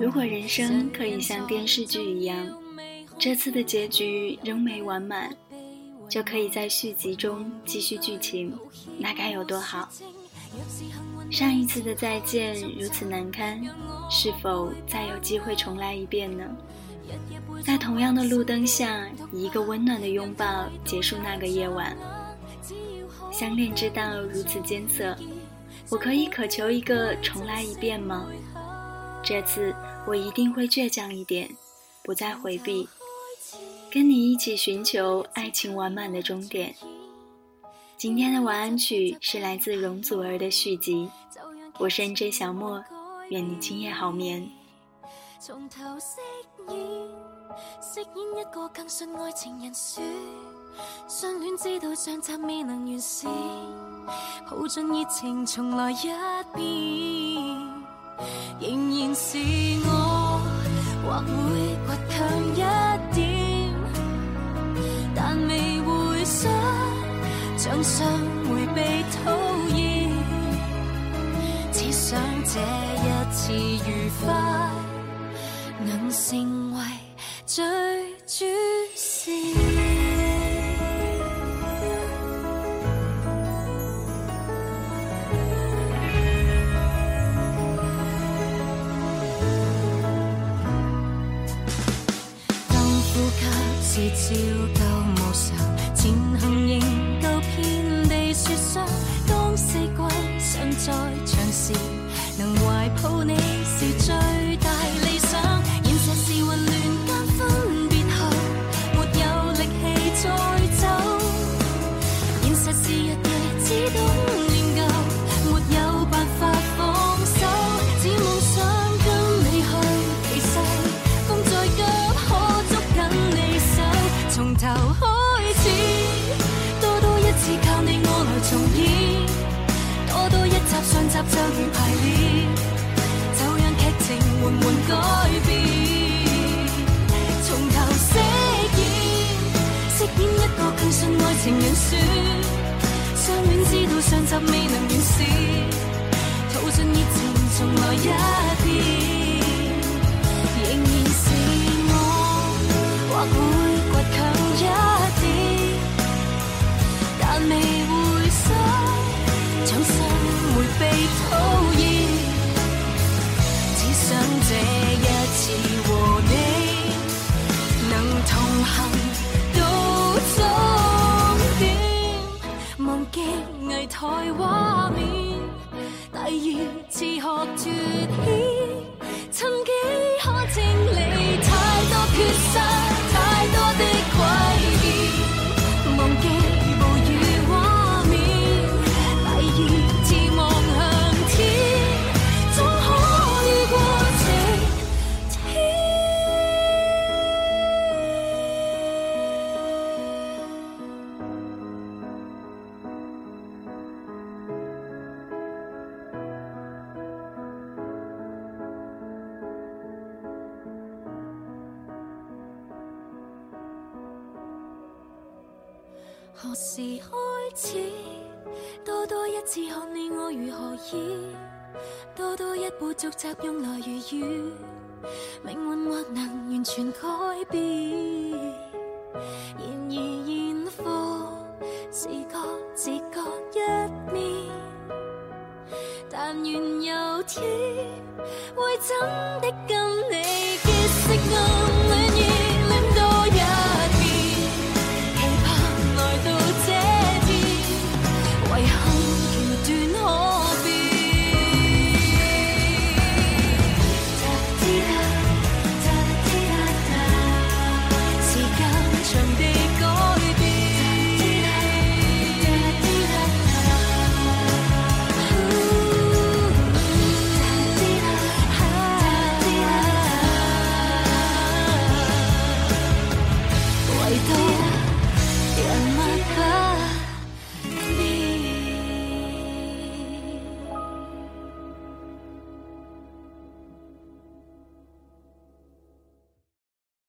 如果人生可以像电视剧一样，这次的结局仍没完满，就可以在续集中继续剧情，那该有多好！上一次的再见如此难堪，是否再有机会重来一遍呢？在同样的路灯下，以一个温暖的拥抱结束那个夜晚。相恋之道如此艰涩，我可以渴求一个重来一遍吗？这次我一定会倔强一点，不再回避，跟你一起寻求爱情完满的终点。今天的晚安曲是来自容祖儿的续集。我是 N J 小莫，愿你今夜好眠。演，饰演一个更信爱情人选。相恋知道上集未能完善，抱尽热情重来一遍。仍然是我，或会倔强一点，但未会想像上回被讨厌。只想这一次愉快能成为最主线。当呼吸是照旧爱情人选。相恋之道上集未能完善，吐尽热情重来一何时开始？多多一次看你我如何意，多多一步逐集用来如雨，命运或能完全改变。然而现况自觉自觉一面，但愿有天会真的。